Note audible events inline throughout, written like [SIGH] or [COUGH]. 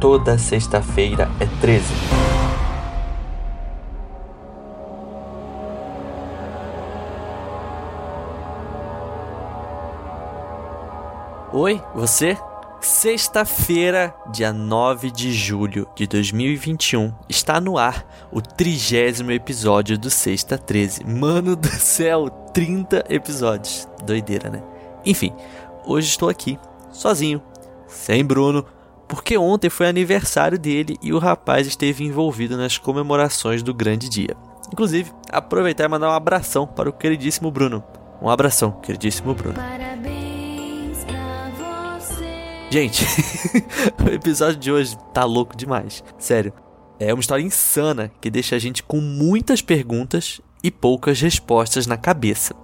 Toda sexta-feira é 13. Oi, você? Sexta-feira, dia 9 de julho de 2021, está no ar o trigésimo episódio do Sexta 13. Mano do céu, 30 episódios. Doideira, né? Enfim, hoje estou aqui, sozinho, sem Bruno, porque ontem foi aniversário dele e o rapaz esteve envolvido nas comemorações do grande dia. Inclusive, aproveitar e mandar um abração para o queridíssimo Bruno. Um abração, queridíssimo Bruno. Gente, [LAUGHS] o episódio de hoje tá louco demais. Sério. É uma história insana que deixa a gente com muitas perguntas e poucas respostas na cabeça.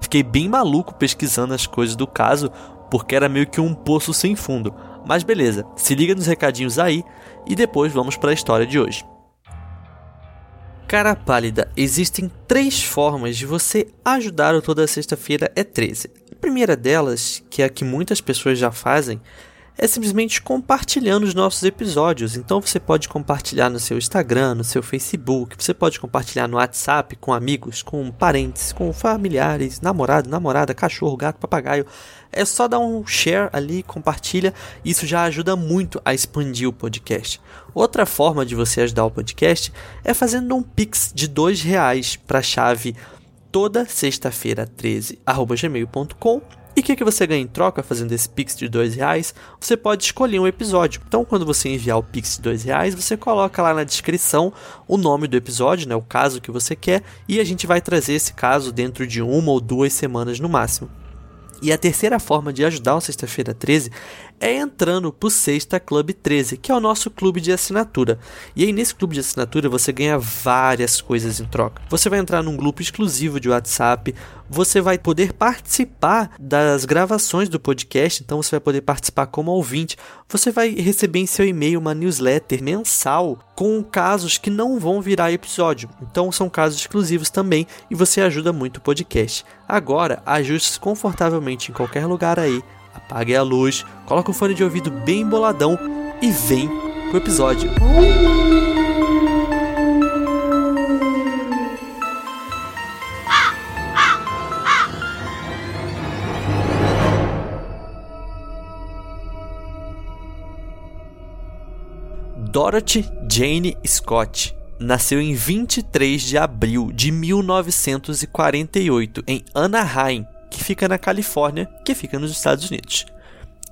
Fiquei bem maluco pesquisando as coisas do caso, porque era meio que um poço sem fundo. Mas beleza, se liga nos recadinhos aí e depois vamos para a história de hoje. Cara pálida, existem três formas de você ajudar o Toda Sexta-feira é 13. Primeira delas, que é a que muitas pessoas já fazem, é simplesmente compartilhando os nossos episódios. Então você pode compartilhar no seu Instagram, no seu Facebook, você pode compartilhar no WhatsApp com amigos, com parentes, com familiares, namorado, namorada, cachorro, gato, papagaio. É só dar um share ali, compartilha, isso já ajuda muito a expandir o podcast. Outra forma de você ajudar o podcast é fazendo um pix de dois reais para a chave toda sexta-feira 13 gmail.com e o que, que você ganha em troca fazendo esse Pix de dois reais? Você pode escolher um episódio. Então, quando você enviar o Pix de dois reais, você coloca lá na descrição o nome do episódio, né, o caso que você quer, e a gente vai trazer esse caso dentro de uma ou duas semanas no máximo. E a terceira forma de ajudar o Sexta-feira 13 é entrando pro Sexta Club 13, que é o nosso clube de assinatura. E aí nesse clube de assinatura você ganha várias coisas em troca. Você vai entrar num grupo exclusivo de WhatsApp, você vai poder participar das gravações do podcast, então você vai poder participar como ouvinte. Você vai receber em seu e-mail uma newsletter mensal com casos que não vão virar episódio. Então são casos exclusivos também e você ajuda muito o podcast. Agora, ajuste-se confortavelmente em qualquer lugar aí, apague a luz, coloque o fone de ouvido bem boladão e vem pro episódio. Dorothy Jane Scott nasceu em 23 de abril de 1948 em Anaheim, que fica na Califórnia, que fica nos Estados Unidos.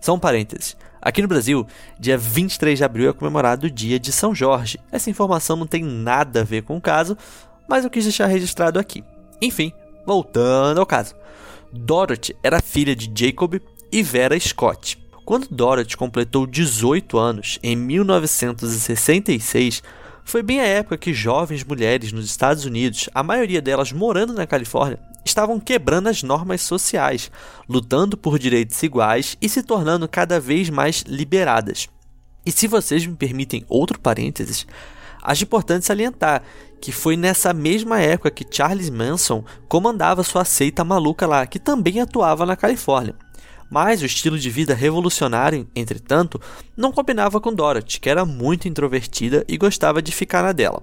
São parênteses. Aqui no Brasil, dia 23 de abril é comemorado o dia de São Jorge. Essa informação não tem nada a ver com o caso, mas eu quis deixar registrado aqui. Enfim, voltando ao caso. Dorothy era filha de Jacob e Vera Scott. Quando Dorothy completou 18 anos, em 1966, foi bem a época que jovens mulheres nos Estados Unidos, a maioria delas morando na Califórnia, estavam quebrando as normas sociais, lutando por direitos iguais e se tornando cada vez mais liberadas. E se vocês me permitem outro parênteses, acho importante salientar que foi nessa mesma época que Charles Manson comandava sua seita maluca lá, que também atuava na Califórnia. Mas o estilo de vida revolucionário, entretanto, não combinava com Dorothy, que era muito introvertida e gostava de ficar na dela.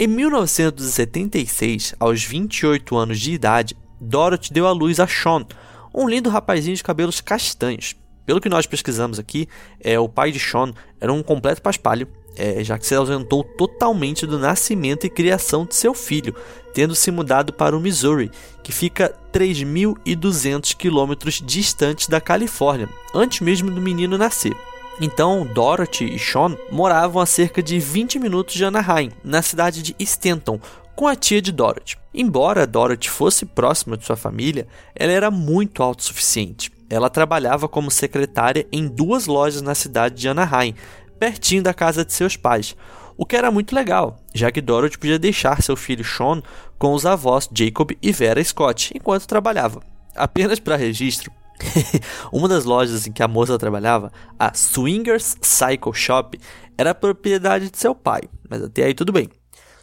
Em 1976, aos 28 anos de idade, Dorothy deu à luz a Sean, um lindo rapazinho de cabelos castanhos. Pelo que nós pesquisamos aqui, é, o pai de Sean era um completo paspalho, é, já que se ausentou totalmente do nascimento e criação de seu filho, tendo se mudado para o Missouri, que fica 3.200 quilômetros distante da Califórnia, antes mesmo do menino nascer. Então, Dorothy e Sean moravam a cerca de 20 minutos de Anaheim, na cidade de Stanton, com a tia de Dorothy. Embora Dorothy fosse próxima de sua família, ela era muito autossuficiente. Ela trabalhava como secretária em duas lojas na cidade de Anaheim, pertinho da casa de seus pais, o que era muito legal, já que Dorothy podia deixar seu filho Sean com os avós Jacob e Vera Scott enquanto trabalhava. Apenas para registro, [LAUGHS] Uma das lojas em que a moça trabalhava, a Swingers Cycle Shop, era propriedade de seu pai, mas até aí tudo bem.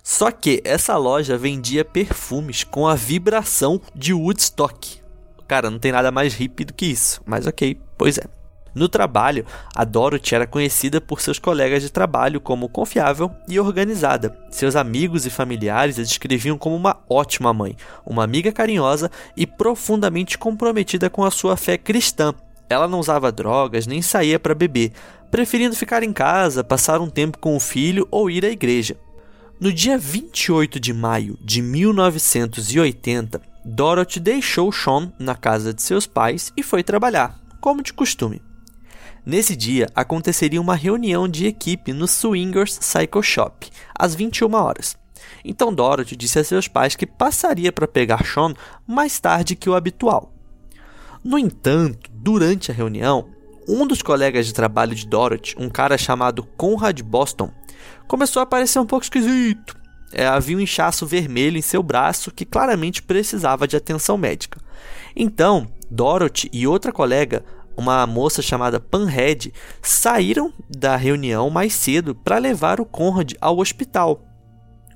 Só que essa loja vendia perfumes com a vibração de Woodstock. Cara, não tem nada mais hippie do que isso, mas ok, pois é. No trabalho, a Dorothy era conhecida por seus colegas de trabalho como confiável e organizada. Seus amigos e familiares a descreviam como uma ótima mãe, uma amiga carinhosa e profundamente comprometida com a sua fé cristã. Ela não usava drogas nem saía para beber, preferindo ficar em casa, passar um tempo com o filho ou ir à igreja. No dia 28 de maio de 1980, Dorothy deixou Sean na casa de seus pais e foi trabalhar, como de costume. Nesse dia, aconteceria uma reunião de equipe no Swingers Cycle Shop, às 21 horas. Então Dorothy disse a seus pais que passaria para pegar Sean mais tarde que o habitual. No entanto, durante a reunião, um dos colegas de trabalho de Dorothy, um cara chamado Conrad Boston, começou a parecer um pouco esquisito. É, havia um inchaço vermelho em seu braço que claramente precisava de atenção médica. Então, Dorothy e outra colega uma moça chamada Panhead saíram da reunião mais cedo para levar o Conrad ao hospital.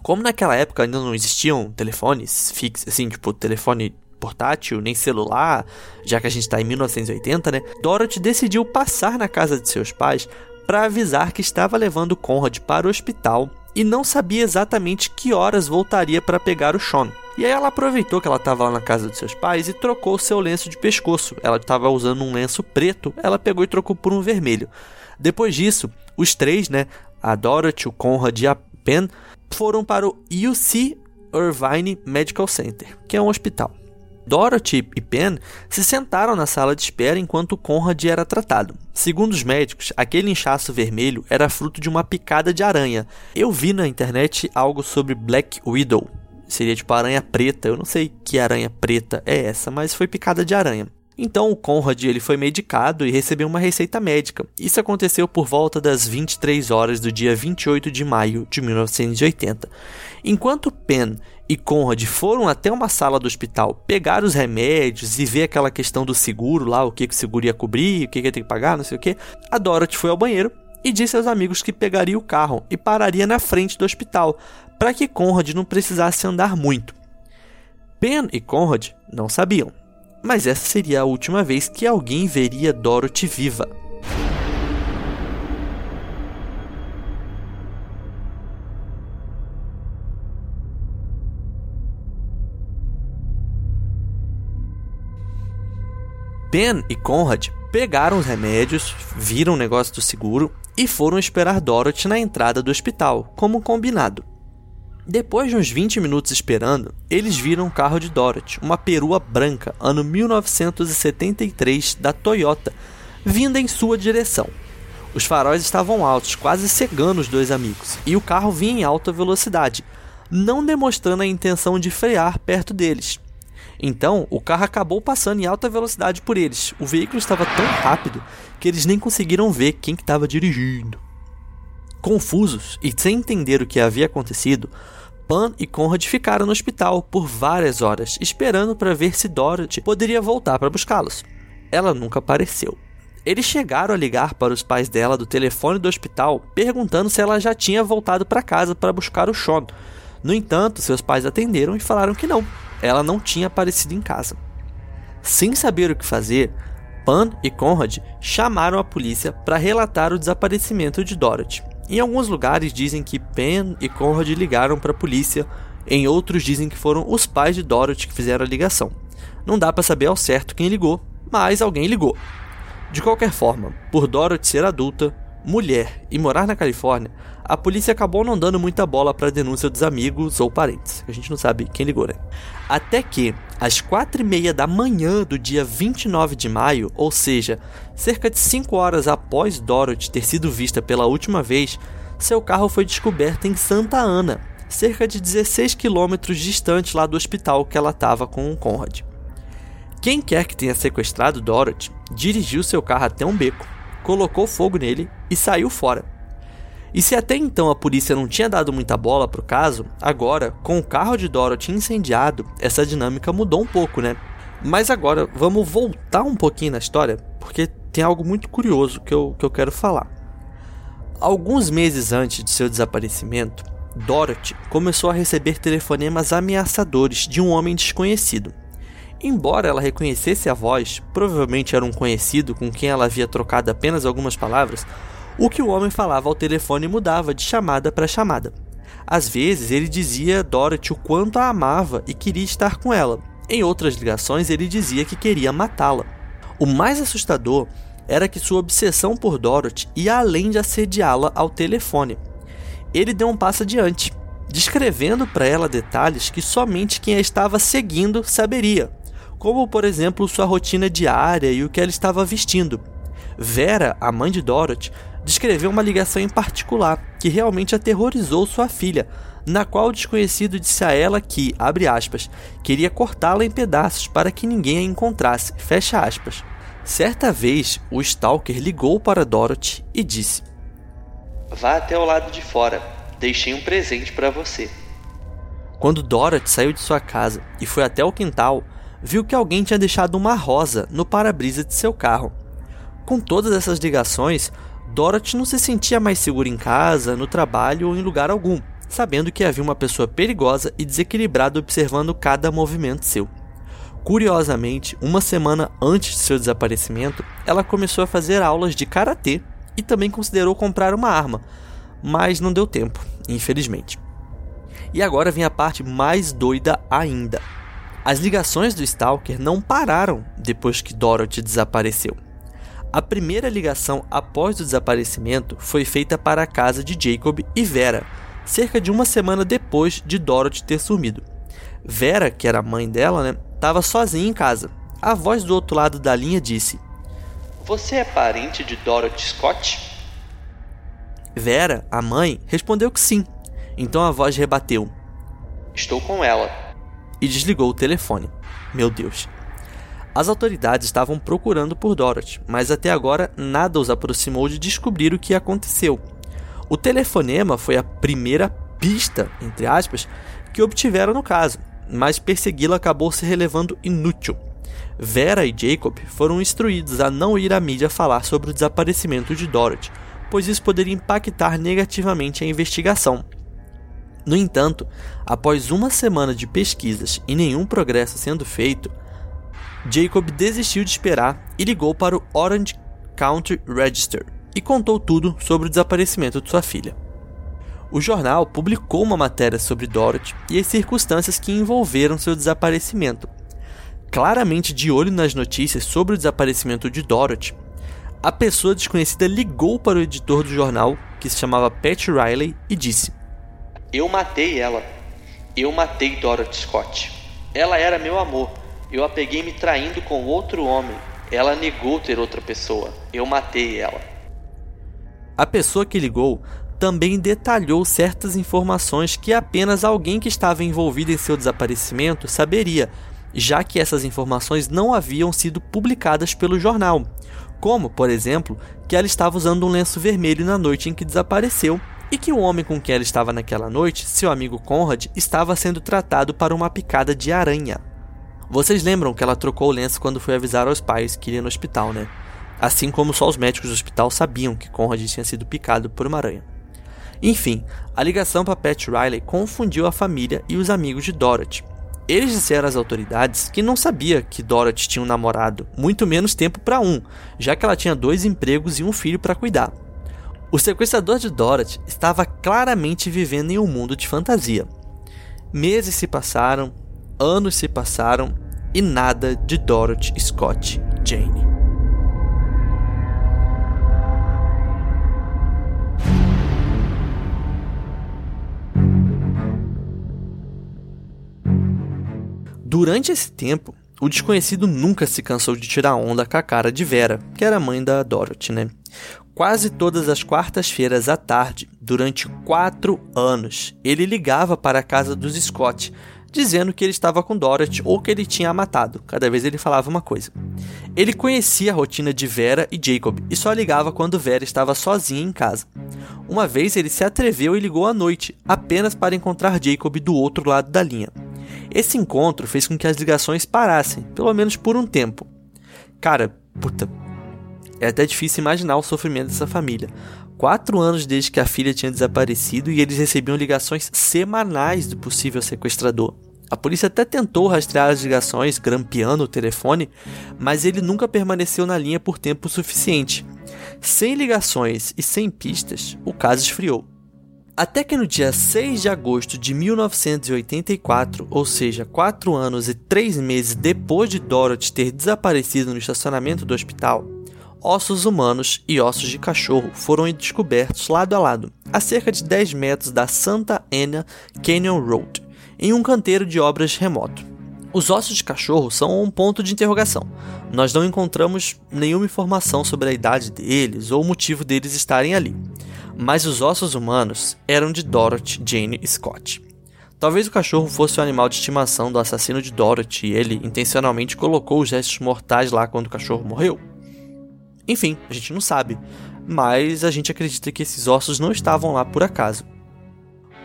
Como naquela época ainda não existiam telefones fixos, assim, tipo telefone portátil, nem celular, já que a gente está em 1980, né? Dorothy decidiu passar na casa de seus pais para avisar que estava levando Conrad para o hospital e não sabia exatamente que horas voltaria para pegar o Sean. E aí ela aproveitou que ela estava lá na casa dos seus pais e trocou o seu lenço de pescoço. Ela estava usando um lenço preto, ela pegou e trocou por um vermelho. Depois disso, os três, né, a Dorothy, o Conrad e a Pen, foram para o UC Irvine Medical Center, que é um hospital. Dorothy e Pen se sentaram na sala de espera enquanto Conrad era tratado. Segundo os médicos, aquele inchaço vermelho era fruto de uma picada de aranha. Eu vi na internet algo sobre Black Widow, seria tipo aranha preta. Eu não sei que aranha preta é essa, mas foi picada de aranha. Então o Conrad ele foi medicado e recebeu uma receita médica. Isso aconteceu por volta das 23 horas do dia 28 de maio de 1980. Enquanto Penn e Conrad foram até uma sala do hospital pegar os remédios e ver aquela questão do seguro lá, o que, que o seguro ia cobrir, o que, que ia ter que pagar, não sei o que, a Dorothy foi ao banheiro e disse aos amigos que pegaria o carro e pararia na frente do hospital para que Conrad não precisasse andar muito. Ben e Conrad não sabiam, mas essa seria a última vez que alguém veria Dorothy viva. Ben e Conrad pegaram os remédios, viram o negócio do seguro e foram esperar Dorothy na entrada do hospital, como combinado. Depois de uns 20 minutos esperando, eles viram o carro de Dorothy, uma perua branca, ano 1973, da Toyota, vinda em sua direção. Os faróis estavam altos, quase cegando os dois amigos, e o carro vinha em alta velocidade, não demonstrando a intenção de frear perto deles. Então, o carro acabou passando em alta velocidade por eles. O veículo estava tão rápido que eles nem conseguiram ver quem estava dirigindo. Confusos e sem entender o que havia acontecido, Pan e Conrad ficaram no hospital por várias horas, esperando para ver se Dorothy poderia voltar para buscá-los. Ela nunca apareceu. Eles chegaram a ligar para os pais dela do telefone do hospital, perguntando se ela já tinha voltado para casa para buscar o Sean. No entanto, seus pais atenderam e falaram que não, ela não tinha aparecido em casa. Sem saber o que fazer, Pan e Conrad chamaram a polícia para relatar o desaparecimento de Dorothy. Em alguns lugares dizem que Pen e Conrad ligaram para a polícia, em outros dizem que foram os pais de Dorothy que fizeram a ligação. Não dá para saber ao certo quem ligou, mas alguém ligou. De qualquer forma, por Dorothy ser adulta, mulher e morar na Califórnia, a polícia acabou não dando muita bola para a denúncia dos amigos ou parentes. A gente não sabe quem ligou, né? Até que, às quatro e meia da manhã do dia 29 de maio, ou seja, cerca de 5 horas após Dorothy ter sido vista pela última vez, seu carro foi descoberto em Santa Ana, cerca de 16 quilômetros distante lá do hospital que ela estava com o Conrad. Quem quer que tenha sequestrado Dorothy dirigiu seu carro até um beco, colocou fogo nele e saiu fora. E se até então a polícia não tinha dado muita bola pro caso, agora, com o carro de Dorothy incendiado, essa dinâmica mudou um pouco, né? Mas agora vamos voltar um pouquinho na história, porque tem algo muito curioso que eu, que eu quero falar. Alguns meses antes de seu desaparecimento, Dorothy começou a receber telefonemas ameaçadores de um homem desconhecido. Embora ela reconhecesse a voz, provavelmente era um conhecido com quem ela havia trocado apenas algumas palavras, o que o homem falava ao telefone mudava de chamada para chamada. Às vezes ele dizia a Dorothy o quanto a amava e queria estar com ela. Em outras ligações ele dizia que queria matá-la. O mais assustador era que sua obsessão por Dorothy ia além de assediá-la ao telefone. Ele deu um passo adiante, descrevendo para ela detalhes que somente quem a estava seguindo saberia, como por exemplo sua rotina diária e o que ela estava vestindo. Vera, a mãe de Dorothy, descreveu uma ligação em particular que realmente aterrorizou sua filha, na qual o desconhecido disse a ela que, abre aspas, queria cortá-la em pedaços para que ninguém a encontrasse, fecha aspas. Certa vez, o Stalker ligou para Dorothy e disse: Vá até o lado de fora, deixei um presente para você. Quando Dorothy saiu de sua casa e foi até o quintal, viu que alguém tinha deixado uma rosa no para-brisa de seu carro. Com todas essas ligações, Dorothy não se sentia mais segura em casa, no trabalho ou em lugar algum, sabendo que havia uma pessoa perigosa e desequilibrada observando cada movimento seu. Curiosamente, uma semana antes de seu desaparecimento, ela começou a fazer aulas de karatê e também considerou comprar uma arma, mas não deu tempo, infelizmente. E agora vem a parte mais doida ainda. As ligações do Stalker não pararam depois que Dorothy desapareceu. A primeira ligação após o desaparecimento foi feita para a casa de Jacob e Vera, cerca de uma semana depois de Dorothy ter sumido. Vera, que era a mãe dela, né, estava sozinha em casa. A voz do outro lado da linha disse: Você é parente de Dorothy Scott? Vera, a mãe, respondeu que sim. Então a voz rebateu: Estou com ela. E desligou o telefone. Meu Deus. As autoridades estavam procurando por Dorothy, mas até agora nada os aproximou de descobrir o que aconteceu. O telefonema foi a primeira pista, entre aspas, que obtiveram no caso, mas persegui-la acabou se relevando inútil. Vera e Jacob foram instruídos a não ir à mídia falar sobre o desaparecimento de Dorothy, pois isso poderia impactar negativamente a investigação. No entanto, após uma semana de pesquisas e nenhum progresso sendo feito, Jacob desistiu de esperar e ligou para o Orange County Register e contou tudo sobre o desaparecimento de sua filha. O jornal publicou uma matéria sobre Dorothy e as circunstâncias que envolveram seu desaparecimento. Claramente de olho nas notícias sobre o desaparecimento de Dorothy, a pessoa desconhecida ligou para o editor do jornal, que se chamava Pat Riley, e disse: Eu matei ela. Eu matei Dorothy Scott. Ela era meu amor. Eu a peguei me traindo com outro homem. Ela negou ter outra pessoa. Eu matei ela. A pessoa que ligou também detalhou certas informações que apenas alguém que estava envolvido em seu desaparecimento saberia, já que essas informações não haviam sido publicadas pelo jornal, como, por exemplo, que ela estava usando um lenço vermelho na noite em que desapareceu e que o homem com quem ela estava naquela noite, seu amigo Conrad, estava sendo tratado para uma picada de aranha. Vocês lembram que ela trocou o lenço quando foi avisar aos pais que iria no hospital, né? Assim como só os médicos do hospital sabiam que Conrad tinha sido picado por uma aranha. Enfim, a ligação para Pat Riley confundiu a família e os amigos de Dorothy. Eles disseram às autoridades que não sabia que Dorothy tinha um namorado, muito menos tempo para um, já que ela tinha dois empregos e um filho para cuidar. O sequestrador de Dorothy estava claramente vivendo em um mundo de fantasia. Meses se passaram, anos se passaram e nada de Dorothy Scott Jane. Durante esse tempo, o desconhecido nunca se cansou de tirar onda com a cara de Vera, que era mãe da Dorothy, né? Quase todas as quartas-feiras à tarde, durante quatro anos, ele ligava para a casa dos Scott, dizendo que ele estava com Dorothy ou que ele tinha a matado. Cada vez ele falava uma coisa. Ele conhecia a rotina de Vera e Jacob e só ligava quando Vera estava sozinha em casa. Uma vez ele se atreveu e ligou à noite, apenas para encontrar Jacob do outro lado da linha. Esse encontro fez com que as ligações parassem, pelo menos por um tempo. Cara, puta, é até difícil imaginar o sofrimento dessa família. Quatro anos desde que a filha tinha desaparecido e eles recebiam ligações semanais do possível sequestrador. A polícia até tentou rastrear as ligações, grampeando o telefone, mas ele nunca permaneceu na linha por tempo suficiente. Sem ligações e sem pistas, o caso esfriou. Até que no dia 6 de agosto de 1984, ou seja, quatro anos e três meses depois de Dorothy ter desaparecido no estacionamento do hospital, ossos humanos e ossos de cachorro foram descobertos lado a lado, a cerca de 10 metros da Santa Ana Canyon Road, em um canteiro de obras remoto. Os ossos de cachorro são um ponto de interrogação. Nós não encontramos nenhuma informação sobre a idade deles ou o motivo deles estarem ali. Mas os ossos humanos eram de Dorothy Jane Scott. Talvez o cachorro fosse o animal de estimação do assassino de Dorothy e ele intencionalmente colocou os restos mortais lá quando o cachorro morreu. Enfim, a gente não sabe, mas a gente acredita que esses ossos não estavam lá por acaso.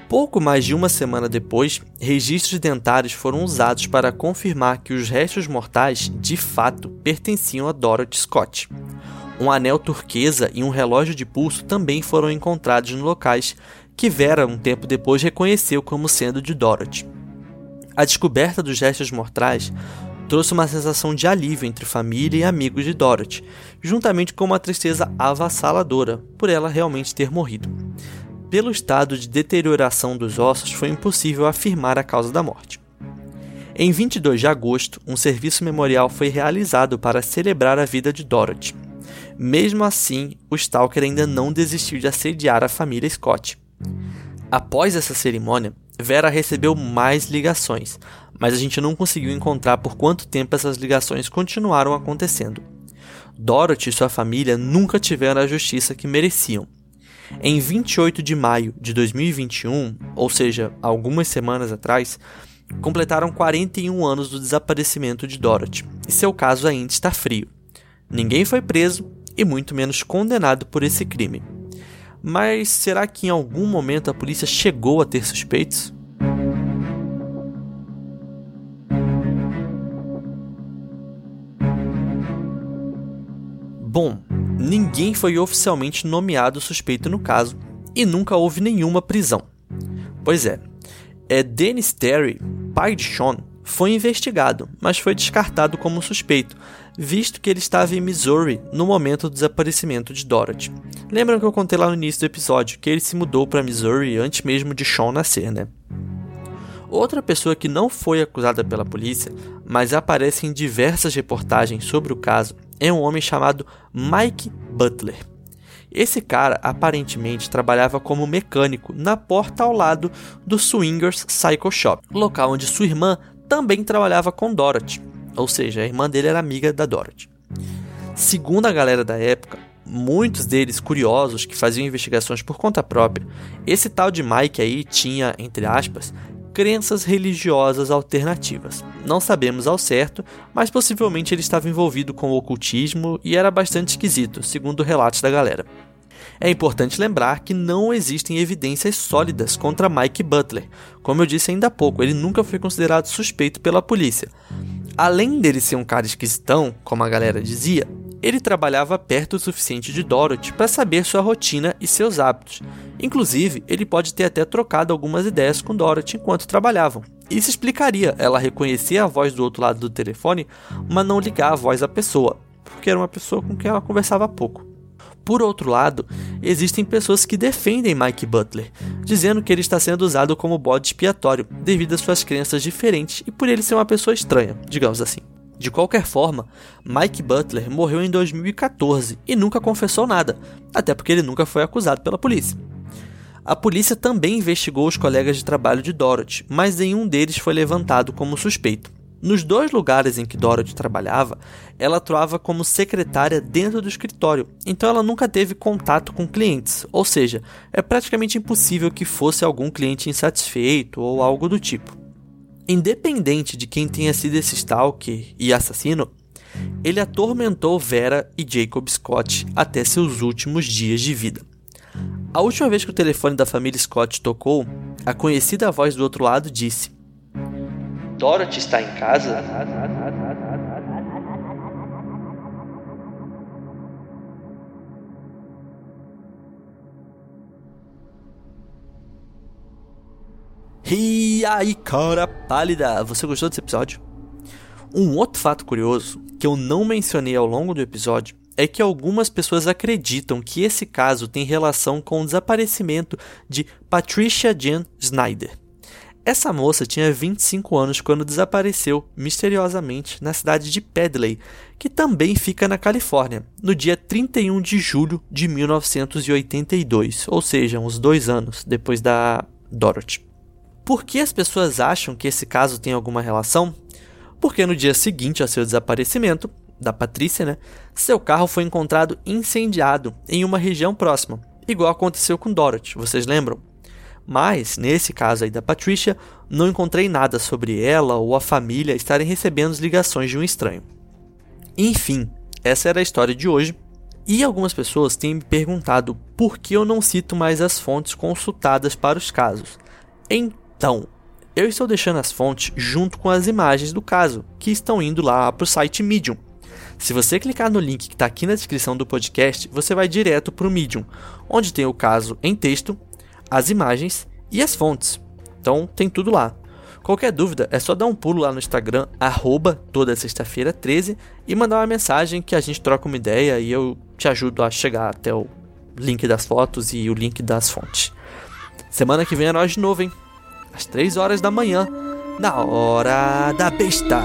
Pouco mais de uma semana depois, registros dentários foram usados para confirmar que os restos mortais de fato pertenciam a Dorothy Scott. Um anel turquesa e um relógio de pulso também foram encontrados nos locais que Vera, um tempo depois, reconheceu como sendo de Dorothy. A descoberta dos restos mortais trouxe uma sensação de alívio entre família e amigos de Dorothy, juntamente com uma tristeza avassaladora por ela realmente ter morrido pelo estado de deterioração dos ossos, foi impossível afirmar a causa da morte. Em 22 de agosto, um serviço memorial foi realizado para celebrar a vida de Dorothy. Mesmo assim, o Stalker ainda não desistiu de assediar a família Scott. Após essa cerimônia, Vera recebeu mais ligações, mas a gente não conseguiu encontrar por quanto tempo essas ligações continuaram acontecendo. Dorothy e sua família nunca tiveram a justiça que mereciam, em 28 de maio de 2021, ou seja, algumas semanas atrás, completaram 41 anos do desaparecimento de Dorothy, e seu caso ainda está frio. Ninguém foi preso e muito menos condenado por esse crime. Mas será que em algum momento a polícia chegou a ter suspeitos? Bom, ninguém foi oficialmente nomeado suspeito no caso e nunca houve nenhuma prisão. Pois é, é Dennis Terry, pai de Sean, foi investigado, mas foi descartado como suspeito, visto que ele estava em Missouri no momento do desaparecimento de Dorothy. Lembram que eu contei lá no início do episódio que ele se mudou para Missouri antes mesmo de Sean nascer, né? Outra pessoa que não foi acusada pela polícia, mas aparece em diversas reportagens sobre o caso, é um homem chamado Mike Butler. Esse cara aparentemente trabalhava como mecânico na porta ao lado do Swingers Cycle Shop, local onde sua irmã também trabalhava com Dorothy, ou seja, a irmã dele era amiga da Dorothy. Segundo a galera da época, muitos deles curiosos que faziam investigações por conta própria, esse tal de Mike aí tinha, entre aspas, crenças religiosas alternativas. Não sabemos ao certo, mas possivelmente ele estava envolvido com o ocultismo e era bastante esquisito, segundo relatos da galera. É importante lembrar que não existem evidências sólidas contra Mike Butler. Como eu disse ainda há pouco, ele nunca foi considerado suspeito pela polícia. Além dele ser um cara esquisitão, como a galera dizia, ele trabalhava perto o suficiente de Dorothy para saber sua rotina e seus hábitos. Inclusive, ele pode ter até trocado algumas ideias com Dorothy enquanto trabalhavam. Isso explicaria ela reconhecer a voz do outro lado do telefone, mas não ligar a voz à pessoa, porque era uma pessoa com quem ela conversava pouco. Por outro lado, existem pessoas que defendem Mike Butler, dizendo que ele está sendo usado como bode expiatório devido às suas crenças diferentes e por ele ser uma pessoa estranha, digamos assim. De qualquer forma, Mike Butler morreu em 2014 e nunca confessou nada, até porque ele nunca foi acusado pela polícia. A polícia também investigou os colegas de trabalho de Dorothy, mas nenhum deles foi levantado como suspeito. Nos dois lugares em que Dorothy trabalhava, ela atuava como secretária dentro do escritório, então ela nunca teve contato com clientes, ou seja, é praticamente impossível que fosse algum cliente insatisfeito ou algo do tipo. Independente de quem tenha sido esse stalker e assassino, ele atormentou Vera e Jacob Scott até seus últimos dias de vida. A última vez que o telefone da família Scott tocou, a conhecida voz do outro lado disse: Dorothy está em casa? E aí, cara pálida! Você gostou desse episódio? Um outro fato curioso que eu não mencionei ao longo do episódio é que algumas pessoas acreditam que esse caso tem relação com o desaparecimento de Patricia Jean Snyder. Essa moça tinha 25 anos quando desapareceu misteriosamente na cidade de Pedley, que também fica na Califórnia, no dia 31 de julho de 1982, ou seja, uns dois anos depois da Dorothy. Por que as pessoas acham que esse caso tem alguma relação? Porque no dia seguinte a seu desaparecimento, da Patrícia, né, seu carro foi encontrado incendiado em uma região próxima, igual aconteceu com Dorothy, vocês lembram? Mas, nesse caso aí da Patricia, não encontrei nada sobre ela ou a família estarem recebendo ligações de um estranho. Enfim, essa era a história de hoje. E algumas pessoas têm me perguntado por que eu não cito mais as fontes consultadas para os casos. Então, eu estou deixando as fontes junto com as imagens do caso, que estão indo lá para o site Medium. Se você clicar no link que está aqui na descrição do podcast, você vai direto para o Medium, onde tem o caso em texto as imagens e as fontes. Então tem tudo lá. Qualquer dúvida é só dar um pulo lá no Instagram, arroba toda sexta-feira 13 e mandar uma mensagem que a gente troca uma ideia e eu te ajudo a chegar até o link das fotos e o link das fontes. Semana que vem é nós de novo, hein? Às 3 horas da manhã, na hora da besta.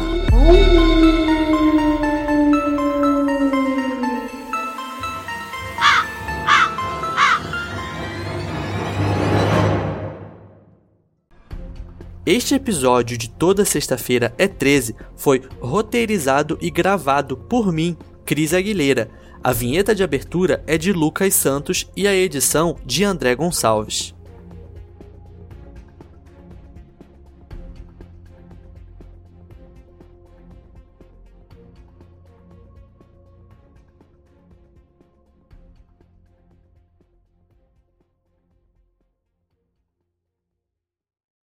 Este episódio de toda sexta-feira é 13 foi roteirizado e gravado por mim, Cris Aguilera. A vinheta de abertura é de Lucas Santos e a edição de André Gonçalves.